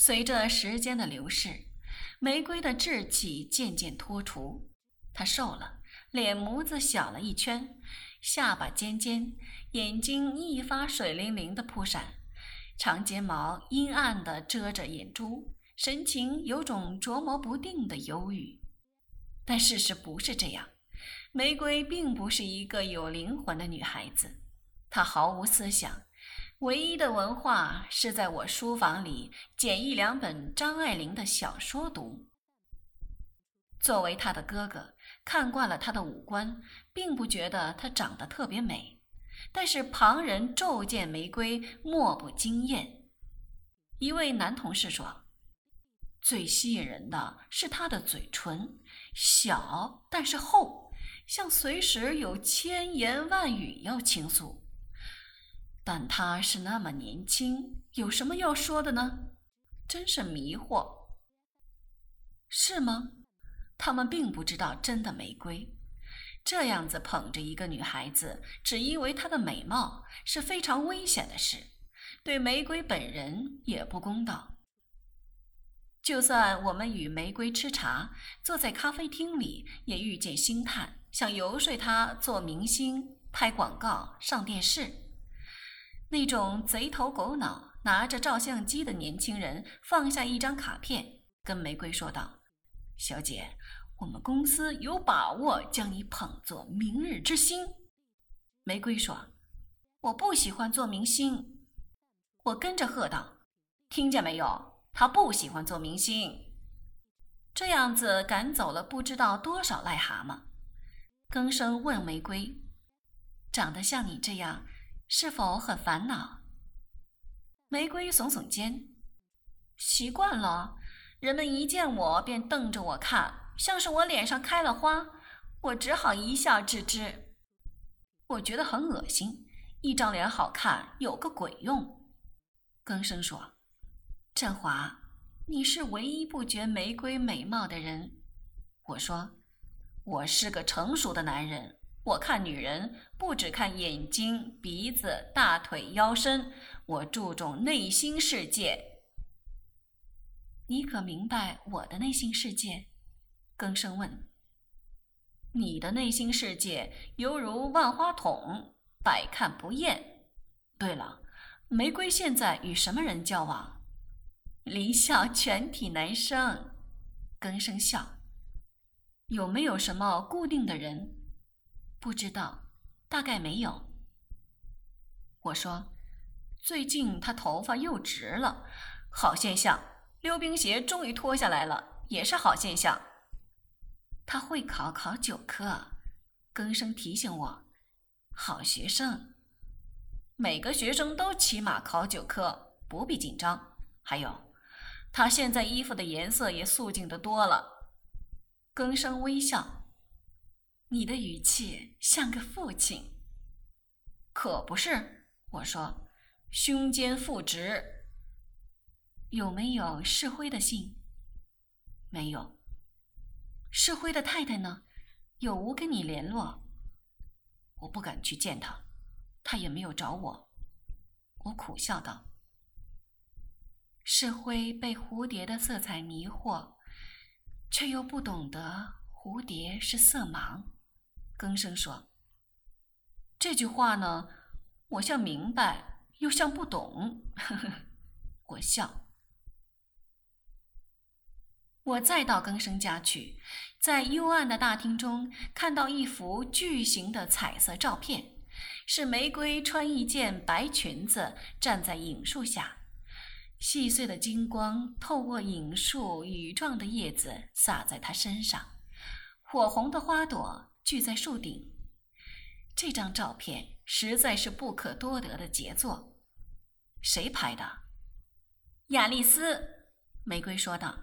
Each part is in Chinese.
随着时间的流逝，玫瑰的稚气渐渐脱除，她瘦了，脸模子小了一圈，下巴尖尖，眼睛一发水灵灵的扑闪，长睫毛阴暗地遮着眼珠，神情有种琢磨不定的忧郁。但事实不是这样，玫瑰并不是一个有灵魂的女孩子，她毫无思想，唯一的文化是在我书房里捡一两本张爱玲的小说读。作为她的哥哥，看惯了她的五官，并不觉得她长得特别美，但是旁人骤见玫瑰，莫不惊艳。一位男同事说。最吸引人的是她的嘴唇，小但是厚，像随时有千言万语要倾诉。但她是那么年轻，有什么要说的呢？真是迷惑。是吗？他们并不知道真的玫瑰，这样子捧着一个女孩子，只因为她的美貌，是非常危险的事，对玫瑰本人也不公道。就算我们与玫瑰吃茶，坐在咖啡厅里，也遇见星探，想游说他做明星、拍广告、上电视。那种贼头狗脑、拿着照相机的年轻人放下一张卡片，跟玫瑰说道：“小姐，我们公司有把握将你捧作明日之星。”玫瑰说：“我不喜欢做明星。”我跟着喝道：“听见没有？”他不喜欢做明星，这样子赶走了不知道多少癞蛤蟆。更生问玫瑰：“长得像你这样，是否很烦恼？”玫瑰耸耸肩：“习惯了，人们一见我便瞪着我看，像是我脸上开了花，我只好一笑置之。我觉得很恶心，一张脸好看有个鬼用。”更生说。振华，你是唯一不觉玫瑰美貌的人。我说，我是个成熟的男人，我看女人不只看眼睛、鼻子、大腿、腰身，我注重内心世界。你可明白我的内心世界？更生问。你的内心世界犹如万花筒，百看不厌。对了，玫瑰现在与什么人交往？离校全体男生，更生笑。有没有什么固定的人？不知道，大概没有。我说，最近他头发又直了，好现象。溜冰鞋终于脱下来了，也是好现象。他会考考九科，更生提醒我，好学生。每个学生都起码考九科，不必紧张。还有。他现在衣服的颜色也素净的多了。更生微笑，你的语气像个父亲。可不是，我说，胸肩腹直。有没有世辉的信？没有。世辉的太太呢？有无跟你联络？我不敢去见他，他也没有找我。我苦笑道。世辉被蝴蝶的色彩迷惑，却又不懂得蝴蝶是色盲。更生说：“这句话呢，我像明白，又像不懂。”我笑。我再到更生家去，在幽暗的大厅中看到一幅巨型的彩色照片，是玫瑰穿一件白裙子站在影树下。细碎的金光透过影树羽状的叶子洒在她身上，火红的花朵聚在树顶。这张照片实在是不可多得的杰作。谁拍的？亚丽丝。玫瑰说道：“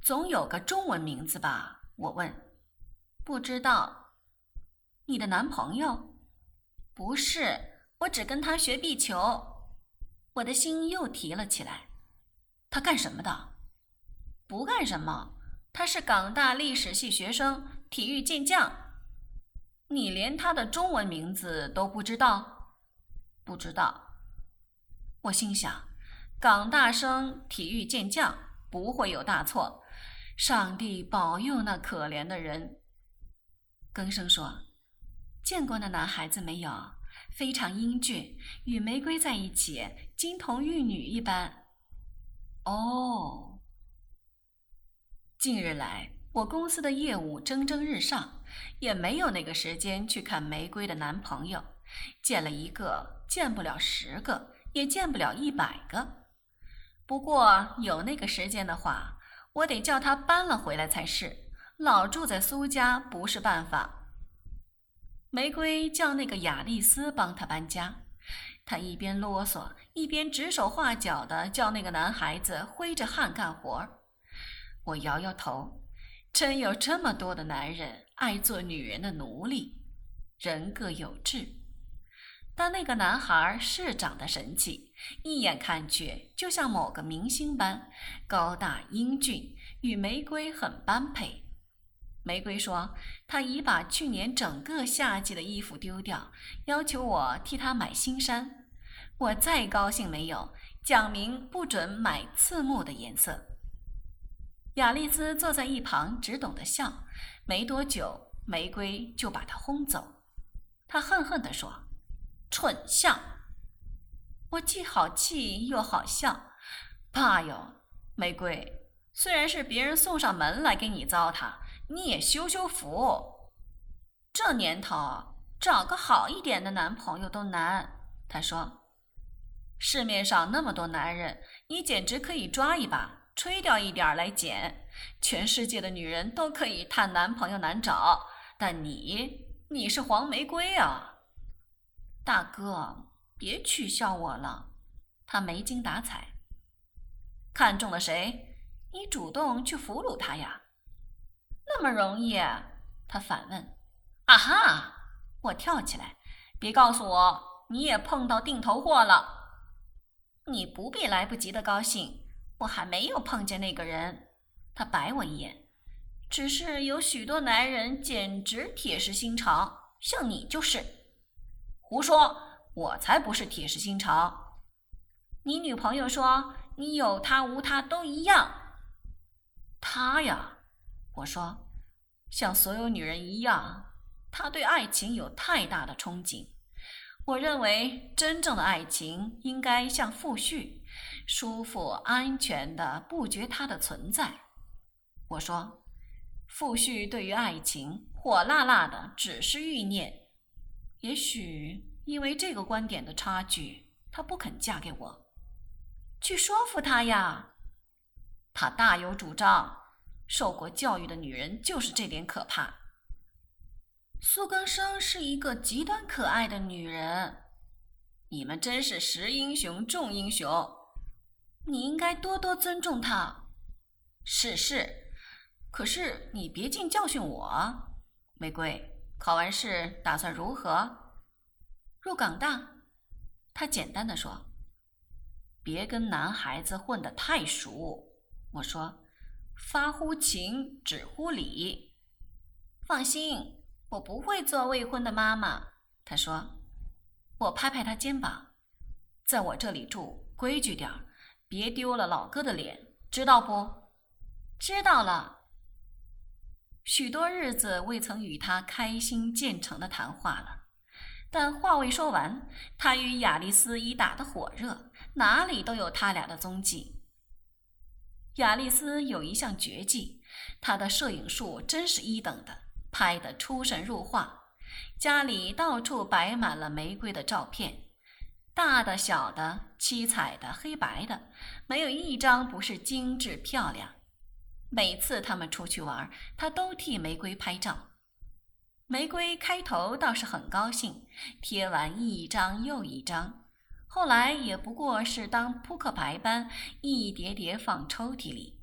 总有个中文名字吧？”我问。“不知道。”你的男朋友？不是，我只跟他学壁球。我的心又提了起来。他干什么的？不干什么。他是港大历史系学生，体育健将。你连他的中文名字都不知道？不知道。我心想，港大生体育健将，不会有大错。上帝保佑那可怜的人。更生说：“见过那男孩子没有？非常英俊，与玫瑰在一起，金童玉女一般。”哦。近日来，我公司的业务蒸蒸日上，也没有那个时间去看玫瑰的男朋友。见了一个，见不了十个，也见不了一百个。不过有那个时间的话，我得叫他搬了回来才是。老住在苏家不是办法。玫瑰叫那个雅丽丝帮他搬家，他一边啰嗦，一边指手画脚的叫那个男孩子挥着汗干活。我摇摇头，真有这么多的男人爱做女人的奴隶，人各有志。但那个男孩是长得神气，一眼看去就像某个明星般高大英俊，与玫瑰很般配。玫瑰说：“她已把去年整个夏季的衣服丢掉，要求我替她买新衫。我再高兴没有，讲明不准买刺目的颜色。”雅丽丝坐在一旁，只懂得笑。没多久，玫瑰就把她轰走。她恨恨地说。蠢相！我既好气又好笑。爸哟，玫瑰，虽然是别人送上门来给你糟蹋，你也修修福。这年头找个好一点的男朋友都难。他说：“市面上那么多男人，你简直可以抓一把，吹掉一点来捡。全世界的女人都可以谈男朋友难找，但你，你是黄玫瑰啊！”大哥，别取笑我了。他没精打采。看中了谁？你主动去俘虏他呀？那么容易？他反问。啊哈！我跳起来。别告诉我你也碰到定头货了。你不必来不及的高兴。我还没有碰见那个人。他白我一眼。只是有许多男人简直铁石心肠，像你就是。胡说！我才不是铁石心肠。你女朋友说你有她无她都一样。她呀，我说，像所有女人一样，她对爱情有太大的憧憬。我认为真正的爱情应该像傅旭，舒服安全的不觉它的存在。我说，傅旭对于爱情火辣辣的，只是欲念。也许因为这个观点的差距，她不肯嫁给我。去说服她呀！她大有主张。受过教育的女人就是这点可怕。苏更生是一个极端可爱的女人。你们真是识英雄重英雄。你应该多多尊重她。是是，可是你别净教训我，玫瑰。考完试打算如何？入港大，他简单的说：“别跟男孩子混得太熟。”我说：“发乎情，止乎礼。”放心，我不会做未婚的妈妈。他说：“我拍拍他肩膀，在我这里住，规矩点儿，别丢了老哥的脸，知道不？”知道了。许多日子未曾与他开心建成的谈话了，但话未说完，他与雅丽丝已打得火热，哪里都有他俩的踪迹。雅丽丝有一项绝技，她的摄影术真是一等的，拍得出神入化，家里到处摆满了玫瑰的照片，大的、小的、七彩的、黑白的，没有一张不是精致漂亮。每次他们出去玩，他都替玫瑰拍照。玫瑰开头倒是很高兴，贴完一张又一张，后来也不过是当扑克牌般一叠叠放抽屉里。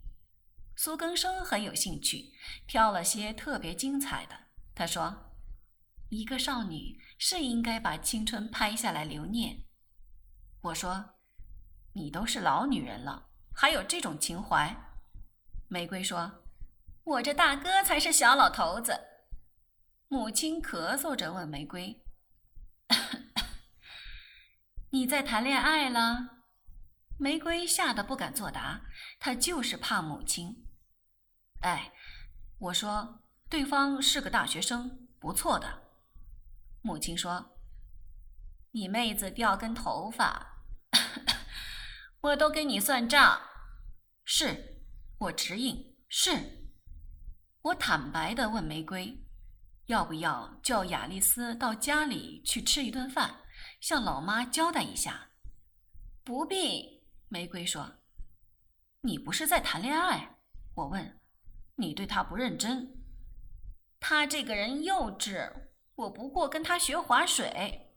苏更生很有兴趣，挑了些特别精彩的。他说：“一个少女是应该把青春拍下来留念。”我说：“你都是老女人了，还有这种情怀？”玫瑰说：“我这大哥才是小老头子。”母亲咳嗽着问玫瑰：“ 你在谈恋爱了？”玫瑰吓得不敢作答，她就是怕母亲。哎，我说对方是个大学生，不错的。母亲说：“你妹子掉根头发，我都跟你算账。”是，我直应是。我坦白的问玫瑰：“要不要叫雅丽丝到家里去吃一顿饭，向老妈交代一下？”不必，玫瑰说：“你不是在谈恋爱？”我问：“你对他不认真？”他这个人幼稚。我不过跟他学划水，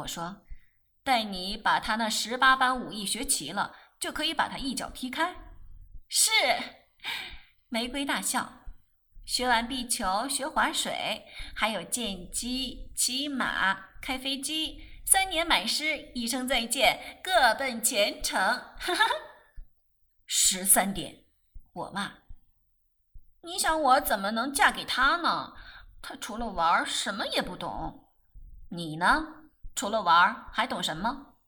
我说，待你把他那十八般武艺学齐了，就可以把他一脚踢开。是，玫瑰大笑。学完壁球，学划水，还有剑击、骑马、开飞机，三年满师，一声再见，各奔前程。哈哈，十三点，我骂。你想我怎么能嫁给他呢？他除了玩什么也不懂，你呢？除了玩还懂什么？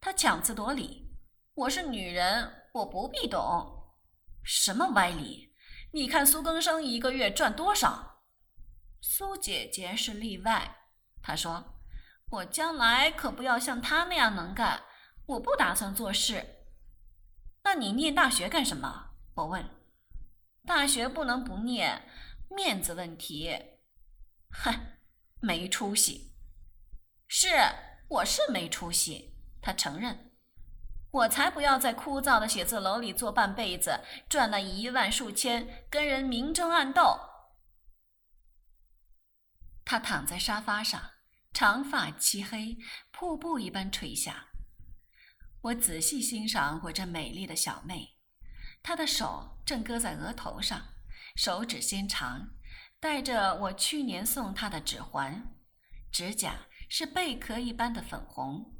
他强词夺理。我是女人，我不必懂。什么歪理？你看苏更生一个月赚多少？苏姐姐是例外。她说：“我将来可不要像他那样能干，我不打算做事。”那你念大学干什么？我问。大学不能不念，面子问题。哼，没出息。是，我是没出息。他承认。我才不要在枯燥的写字楼里坐半辈子，赚那一万数千，跟人明争暗斗。他躺在沙发上，长发漆黑，瀑布一般垂下。我仔细欣赏我这美丽的小妹，她的手正搁在额头上，手指纤长。戴着我去年送她的指环，指甲是贝壳一般的粉红。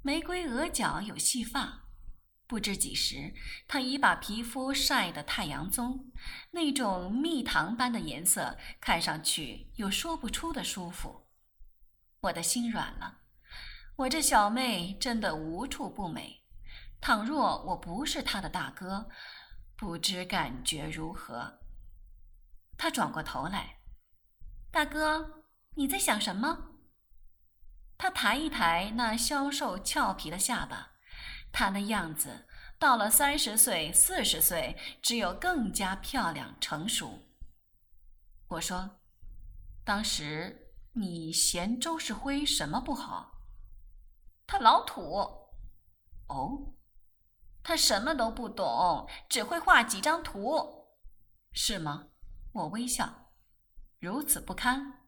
玫瑰额角有细发，不知几时，她已把皮肤晒得太阳棕，那种蜜糖般的颜色，看上去有说不出的舒服。我的心软了，我这小妹真的无处不美。倘若我不是她的大哥，不知感觉如何。他转过头来，大哥，你在想什么？他抬一抬那消瘦俏皮的下巴，他那样子到了三十岁、四十岁，只有更加漂亮成熟。我说：“当时你嫌周世辉什么不好？”他老土。哦，他什么都不懂，只会画几张图，是吗？我微笑，如此不堪。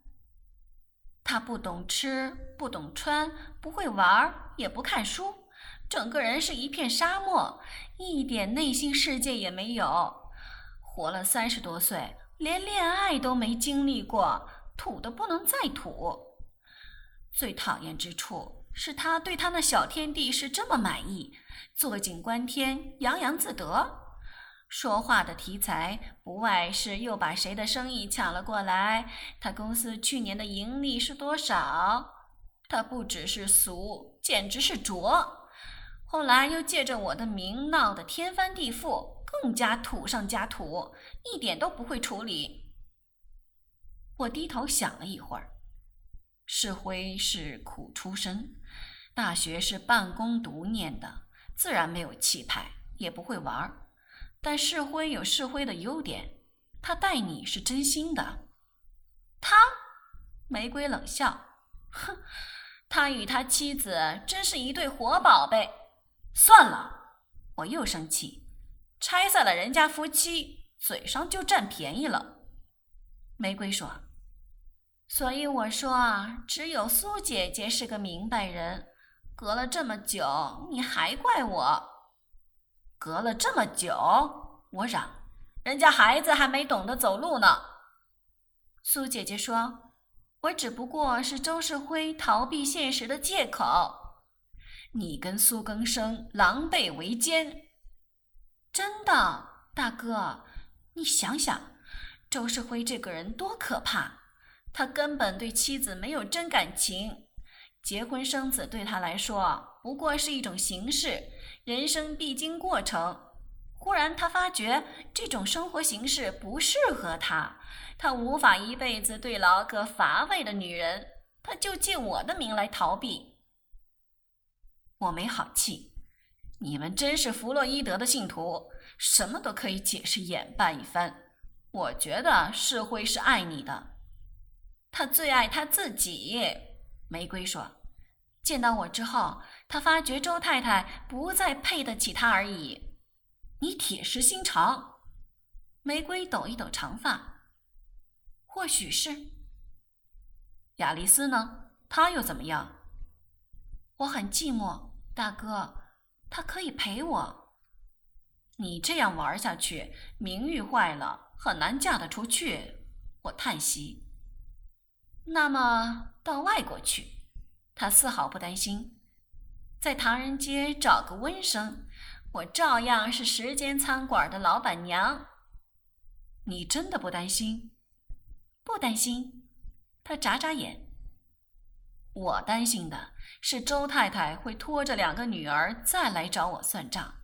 他不懂吃，不懂穿，不会玩，也不看书，整个人是一片沙漠，一点内心世界也没有。活了三十多岁，连恋爱都没经历过，土的不能再土。最讨厌之处是他对他那小天地是这么满意，坐井观天，洋洋自得。说话的题材不外是又把谁的生意抢了过来，他公司去年的盈利是多少？他不只是俗，简直是拙。后来又借着我的名闹得天翻地覆，更加土上加土，一点都不会处理。我低头想了一会儿，世辉是苦出身，大学是半工读念的，自然没有气派，也不会玩儿。但世辉有世辉的优点，他待你是真心的。他，玫瑰冷笑，哼，他与他妻子真是一对活宝贝。算了，我又生气，拆散了人家夫妻，嘴上就占便宜了。玫瑰说：“所以我说啊，只有苏姐姐是个明白人。隔了这么久，你还怪我？”隔了这么久，我嚷，人家孩子还没懂得走路呢。苏姐姐说：“我只不过是周世辉逃避现实的借口。”你跟苏更生狼狈为奸，真的，大哥，你想想，周世辉这个人多可怕，他根本对妻子没有真感情，结婚生子对他来说不过是一种形式，人生必经过程。忽然，他发觉这种生活形式不适合他，他无法一辈子对牢个乏味的女人，他就借我的名来逃避。我没好气，你们真是弗洛伊德的信徒，什么都可以解释演扮一番。我觉得世辉是爱你的，他最爱他自己。玫瑰说：“见到我之后，他发觉周太太不再配得起他而已。你铁石心肠。”玫瑰抖一抖长发，或许是。亚丽丝呢？她又怎么样？我很寂寞，大哥，她可以陪我。你这样玩下去，名誉坏了。很难嫁得出去，我叹息。那么到外国去，他丝毫不担心。在唐人街找个温生，我照样是时间餐馆的老板娘。你真的不担心？不担心。他眨眨眼。我担心的是周太太会拖着两个女儿再来找我算账。